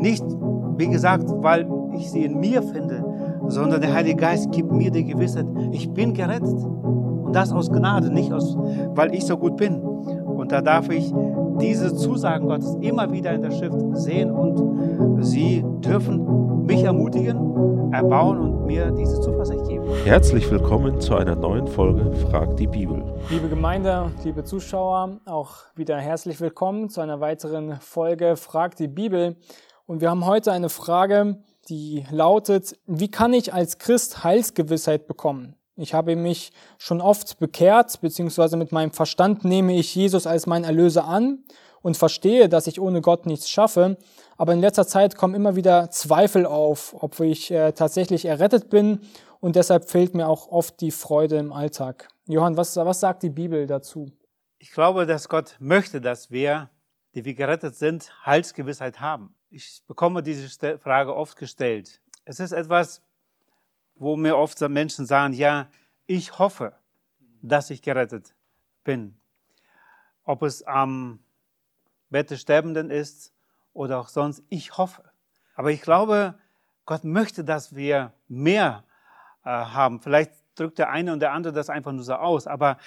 Nicht, wie gesagt, weil ich sie in mir finde, sondern der Heilige Geist gibt mir die Gewissheit, ich bin gerettet. Und das aus Gnade, nicht aus, weil ich so gut bin. Und da darf ich diese Zusagen Gottes immer wieder in der Schrift sehen und sie dürfen mich ermutigen, erbauen und mir diese Zuversicht geben. Herzlich willkommen zu einer neuen Folge Frag die Bibel. Liebe Gemeinde, liebe Zuschauer, auch wieder herzlich willkommen zu einer weiteren Folge Frag die Bibel. Und wir haben heute eine Frage, die lautet, wie kann ich als Christ Heilsgewissheit bekommen? Ich habe mich schon oft bekehrt, beziehungsweise mit meinem Verstand nehme ich Jesus als mein Erlöser an und verstehe, dass ich ohne Gott nichts schaffe. Aber in letzter Zeit kommen immer wieder Zweifel auf, ob ich äh, tatsächlich errettet bin und deshalb fehlt mir auch oft die Freude im Alltag. Johann, was, was sagt die Bibel dazu? Ich glaube, dass Gott möchte, dass wir, die wir gerettet sind, Heilsgewissheit haben. Ich bekomme diese Frage oft gestellt. Es ist etwas, wo mir oft Menschen sagen, ja, ich hoffe, dass ich gerettet bin. Ob es am Bett des Sterbenden ist oder auch sonst, ich hoffe. Aber ich glaube, Gott möchte, dass wir mehr äh, haben. Vielleicht drückt der eine und der andere das einfach nur so aus, aber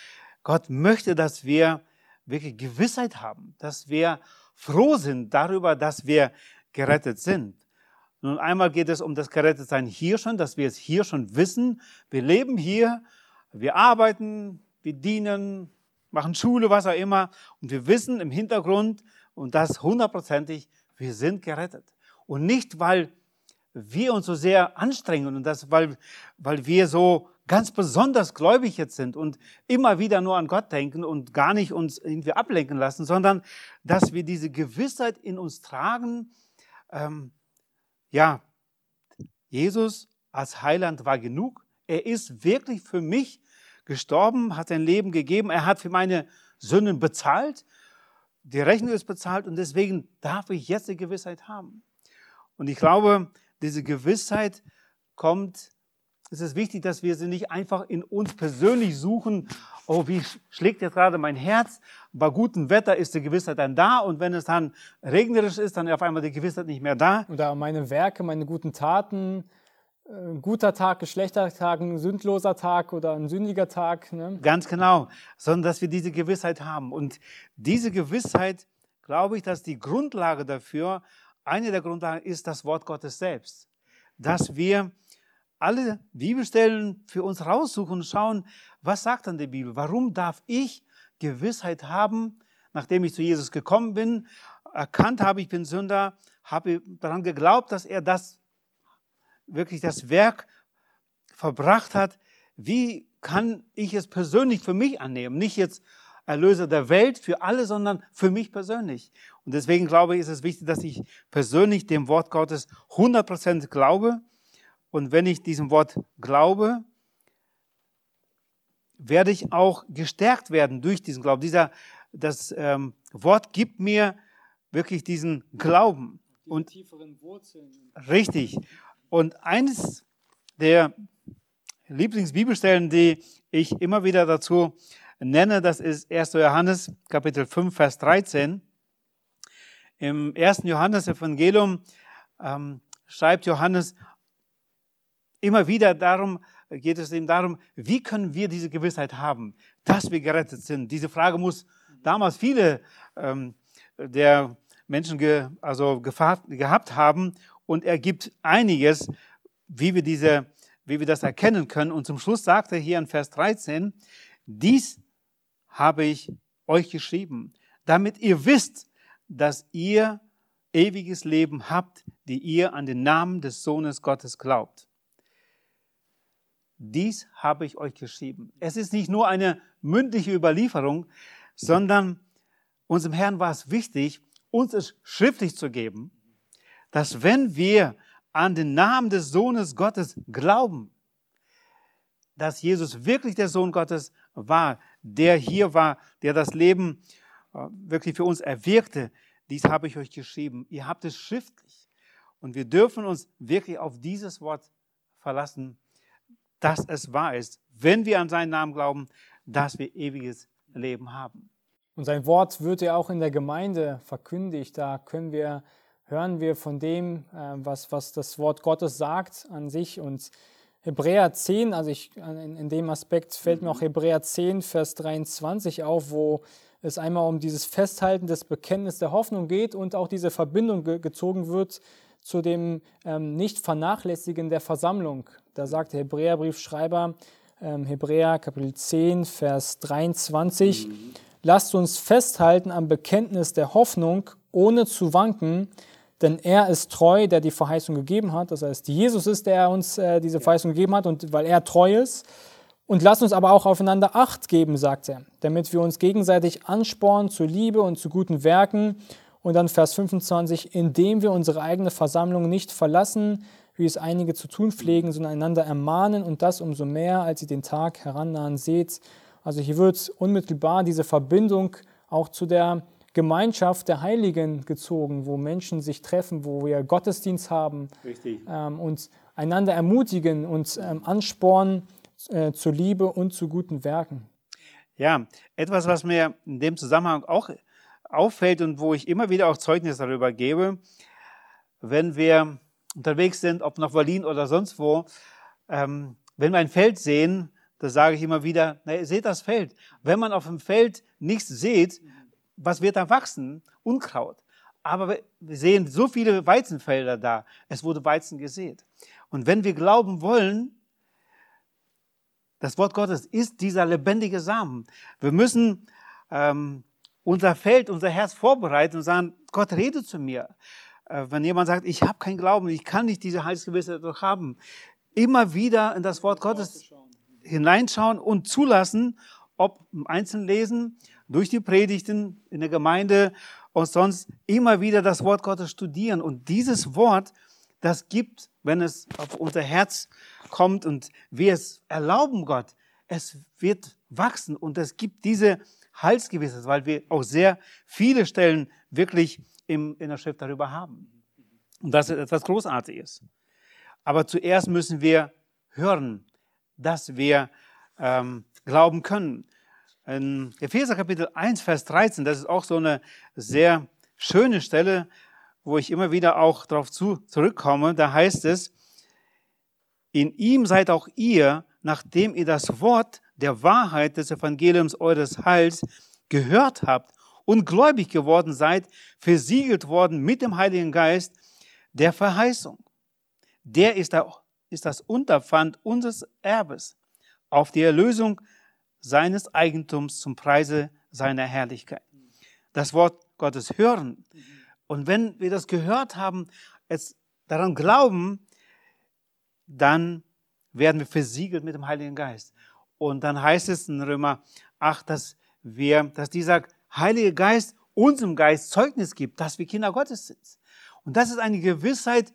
Gott möchte, dass wir wirklich Gewissheit haben, dass wir froh sind darüber, dass wir gerettet sind. Nun einmal geht es um das Gerettetsein hier schon, dass wir es hier schon wissen. Wir leben hier, wir arbeiten, wir dienen, machen Schule, was auch immer. Und wir wissen im Hintergrund, und das hundertprozentig, wir sind gerettet. Und nicht, weil wir uns so sehr anstrengen und das, weil, weil wir so ganz besonders gläubig jetzt sind und immer wieder nur an Gott denken und gar nicht uns irgendwie ablenken lassen, sondern dass wir diese Gewissheit in uns tragen, ähm, ja, Jesus als Heiland war genug. Er ist wirklich für mich gestorben, hat sein Leben gegeben. Er hat für meine Sünden bezahlt. Die Rechnung ist bezahlt und deswegen darf ich jetzt die Gewissheit haben. Und ich glaube, diese Gewissheit kommt, es ist wichtig, dass wir sie nicht einfach in uns persönlich suchen. Oh, wie schlägt jetzt gerade mein Herz? Bei gutem Wetter ist die Gewissheit dann da und wenn es dann regnerisch ist, dann ist auf einmal die Gewissheit nicht mehr da. Oder meine Werke, meine guten Taten, ein guter Tag, ein schlechter Tag, ein sündloser Tag oder ein sündiger Tag. Ne? Ganz genau, sondern dass wir diese Gewissheit haben. Und diese Gewissheit, glaube ich, dass die Grundlage dafür, eine der Grundlagen ist das Wort Gottes selbst. Dass wir alle Bibelstellen für uns raussuchen und schauen, was sagt dann die Bibel? Warum darf ich Gewissheit haben, nachdem ich zu Jesus gekommen bin, erkannt habe, ich bin Sünder, habe daran geglaubt, dass er das wirklich das Werk verbracht hat. Wie kann ich es persönlich für mich annehmen? Nicht jetzt Erlöser der Welt für alle, sondern für mich persönlich. Und deswegen glaube ich, ist es wichtig, dass ich persönlich dem Wort Gottes 100% glaube und wenn ich diesem Wort glaube, werde ich auch gestärkt werden durch diesen Glauben. Dieser, das ähm, Wort gibt mir wirklich diesen Glauben. Die und tieferen Wurzeln. Richtig. Und eines der Lieblingsbibelstellen, die ich immer wieder dazu nenne, das ist 1. Johannes Kapitel 5, Vers 13. Im 1. Johannes Evangelium ähm, schreibt Johannes, immer wieder darum, geht es ihm darum, wie können wir diese Gewissheit haben, dass wir gerettet sind. Diese Frage muss damals viele ähm, der Menschen ge, also gefahrt, gehabt haben und er gibt einiges, wie wir, diese, wie wir das erkennen können. Und zum Schluss sagt er hier in Vers 13, dies habe ich euch geschrieben, damit ihr wisst, dass ihr ewiges Leben habt, die ihr an den Namen des Sohnes Gottes glaubt dies habe ich euch geschrieben. Es ist nicht nur eine mündliche Überlieferung, sondern unserem Herrn war es wichtig, uns es schriftlich zu geben, dass wenn wir an den Namen des Sohnes Gottes glauben, dass Jesus wirklich der Sohn Gottes war, der hier war, der das Leben äh, wirklich für uns erwirkte, dies habe ich euch geschrieben. Ihr habt es schriftlich. Und wir dürfen uns wirklich auf dieses Wort verlassen dass es wahr ist, wenn wir an seinen Namen glauben, dass wir ewiges Leben haben. Und sein Wort wird ja auch in der Gemeinde verkündigt. Da können wir hören wir von dem, äh, was, was das Wort Gottes sagt an sich. Und Hebräer 10, also ich, in, in dem Aspekt fällt mir auch Hebräer 10, Vers 23 auf, wo es einmal um dieses Festhalten des Bekenntnisses der Hoffnung geht und auch diese Verbindung ge gezogen wird zu dem ähm, Nicht-Vernachlässigen der Versammlung. Da sagt der Hebräerbriefschreiber, ähm, Hebräer Kapitel 10, Vers 23, mhm. lasst uns festhalten am Bekenntnis der Hoffnung, ohne zu wanken, denn er ist treu, der die Verheißung gegeben hat. Das heißt, Jesus ist, der uns äh, diese Verheißung gegeben hat und weil er treu ist. Und lasst uns aber auch aufeinander Acht geben, sagt er, damit wir uns gegenseitig anspornen zur Liebe und zu guten Werken. Und dann Vers 25, indem wir unsere eigene Versammlung nicht verlassen, wie es einige zu tun pflegen, sondern einander ermahnen und das umso mehr, als ihr den Tag herannahen seht. Also hier wird unmittelbar diese Verbindung auch zu der Gemeinschaft der Heiligen gezogen, wo Menschen sich treffen, wo wir Gottesdienst haben ähm, und einander ermutigen und ähm, anspornen äh, zur Liebe und zu guten Werken. Ja, etwas, was mir in dem Zusammenhang auch auffällt und wo ich immer wieder auch Zeugnis darüber gebe, wenn wir unterwegs sind, ob nach Berlin oder sonst wo, ähm, wenn wir ein Feld sehen, da sage ich immer wieder, na, seht das Feld. Wenn man auf dem Feld nichts sieht, was wird da wachsen? Unkraut. Aber wir sehen so viele Weizenfelder da. Es wurde Weizen gesät. Und wenn wir glauben wollen, das Wort Gottes ist dieser lebendige Samen. Wir müssen ähm, unser Feld, unser Herz vorbereiten und sagen, Gott rede zu mir. Äh, wenn jemand sagt, ich habe keinen Glauben, ich kann nicht diese Heilsgewissheit doch haben, immer wieder in das Wort Gottes hineinschauen und zulassen, ob im Einzelnen durch die Predigten in der Gemeinde und sonst immer wieder das Wort Gottes studieren. Und dieses Wort, das gibt, wenn es auf unser Herz kommt und wir es erlauben Gott, es wird wachsen und es gibt diese Heilsgewissheit, weil wir auch sehr viele Stellen wirklich im, in der Schrift darüber haben. Und das ist etwas Großartiges. Aber zuerst müssen wir hören, dass wir ähm, glauben können. In Epheser Kapitel 1, Vers 13, das ist auch so eine sehr schöne Stelle, wo ich immer wieder auch darauf zu, zurückkomme. Da heißt es, in ihm seid auch ihr, nachdem ihr das Wort der Wahrheit des Evangeliums eures Heils gehört habt und gläubig geworden seid, versiegelt worden mit dem Heiligen Geist der Verheißung. Der ist, das Unterpfand unseres Erbes auf die Erlösung seines Eigentums zum Preise seiner Herrlichkeit. Das Wort Gottes hören. Und wenn wir das gehört haben, es daran glauben, dann werden wir versiegelt mit dem Heiligen Geist. Und dann heißt es in Römer 8, dass wir, dass dieser Heilige Geist unserem Geist Zeugnis gibt, dass wir Kinder Gottes sind. Und das ist eine Gewissheit,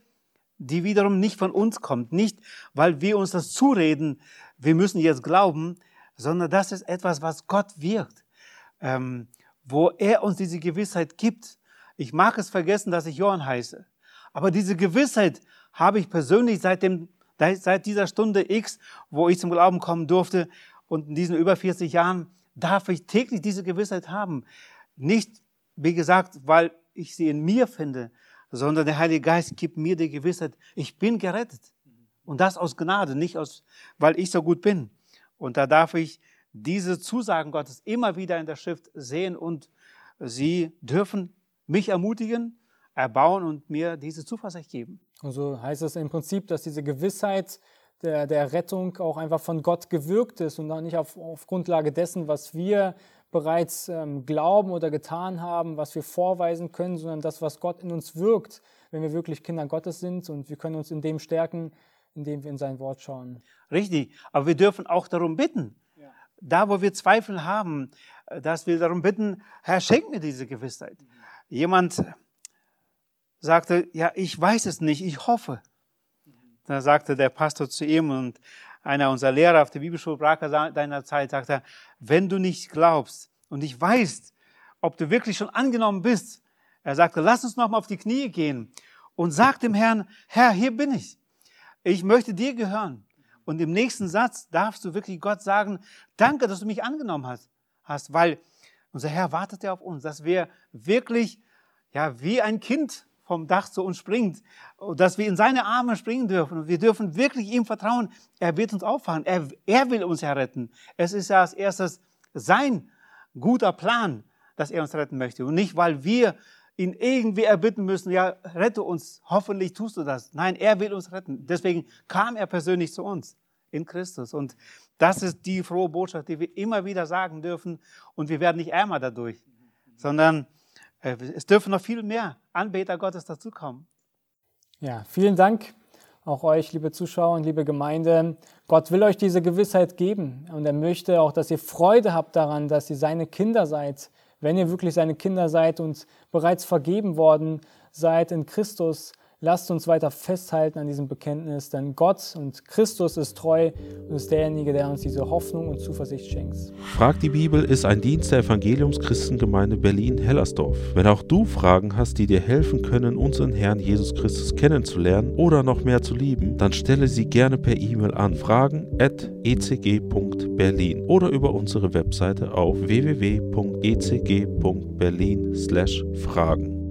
die wiederum nicht von uns kommt. Nicht, weil wir uns das zureden, wir müssen jetzt glauben, sondern das ist etwas, was Gott wirkt, ähm, wo er uns diese Gewissheit gibt. Ich mag es vergessen, dass ich Johann heiße, aber diese Gewissheit habe ich persönlich seit, dem, seit dieser Stunde X, wo ich zum Glauben kommen durfte und in diesen über 40 Jahren darf ich täglich diese Gewissheit haben. Nicht, wie gesagt, weil ich sie in mir finde, sondern der Heilige Geist gibt mir die Gewissheit, ich bin gerettet. Und das aus Gnade, nicht aus, weil ich so gut bin. Und da darf ich diese Zusagen Gottes immer wieder in der Schrift sehen und sie dürfen mich ermutigen, erbauen und mir diese Zuversicht geben. Also heißt es im Prinzip, dass diese Gewissheit der, der Rettung auch einfach von Gott gewirkt ist und auch nicht auf, auf Grundlage dessen, was wir bereits ähm, glauben oder getan haben, was wir vorweisen können, sondern das, was Gott in uns wirkt, wenn wir wirklich Kinder Gottes sind und wir können uns in dem stärken, indem wir in sein Wort schauen. Richtig, aber wir dürfen auch darum bitten. Ja. Da, wo wir Zweifel haben, dass wir darum bitten, Herr, schenk mir diese Gewissheit. Mhm. Jemand sagte, ja, ich weiß es nicht, ich hoffe. Da sagte der Pastor zu ihm und einer unserer Lehrer auf der Bibelschule Braker deiner Zeit sagte, wenn du nicht glaubst und nicht weißt, ob du wirklich schon angenommen bist, er sagte, lass uns noch mal auf die Knie gehen und sag dem Herrn, Herr, hier bin ich ich möchte dir gehören. Und im nächsten Satz darfst du wirklich Gott sagen, danke, dass du mich angenommen hast, weil unser Herr wartet ja auf uns, dass wir wirklich, ja, wie ein Kind vom Dach zu uns springt, dass wir in seine Arme springen dürfen. Und wir dürfen wirklich ihm vertrauen. Er wird uns auffangen. Er, er will uns ja retten. Es ist ja als erstes sein guter Plan, dass er uns retten möchte. Und nicht, weil wir ihn irgendwie erbitten müssen, ja, rette uns, hoffentlich tust du das. Nein, er will uns retten. Deswegen kam er persönlich zu uns in Christus. Und das ist die frohe Botschaft, die wir immer wieder sagen dürfen. Und wir werden nicht ärmer dadurch, sondern es dürfen noch viel mehr Anbeter Gottes dazukommen. Ja, vielen Dank auch euch, liebe Zuschauer und liebe Gemeinde. Gott will euch diese Gewissheit geben und er möchte auch, dass ihr Freude habt daran, dass ihr seine Kinder seid, wenn ihr wirklich seine Kinder seid und bereits vergeben worden seid in Christus, lasst uns weiter festhalten an diesem Bekenntnis, denn Gott und Christus ist treu und ist derjenige, der uns diese Hoffnung und Zuversicht schenkt. Frag die Bibel ist ein Dienst der Evangeliumschristengemeinde Berlin-Hellersdorf. Wenn auch du Fragen hast, die dir helfen können, unseren Herrn Jesus Christus kennenzulernen oder noch mehr zu lieben, dann stelle sie gerne per E-Mail an fragen.ecg.berlin oder über unsere Webseite auf www.ecg.berlin/fragen.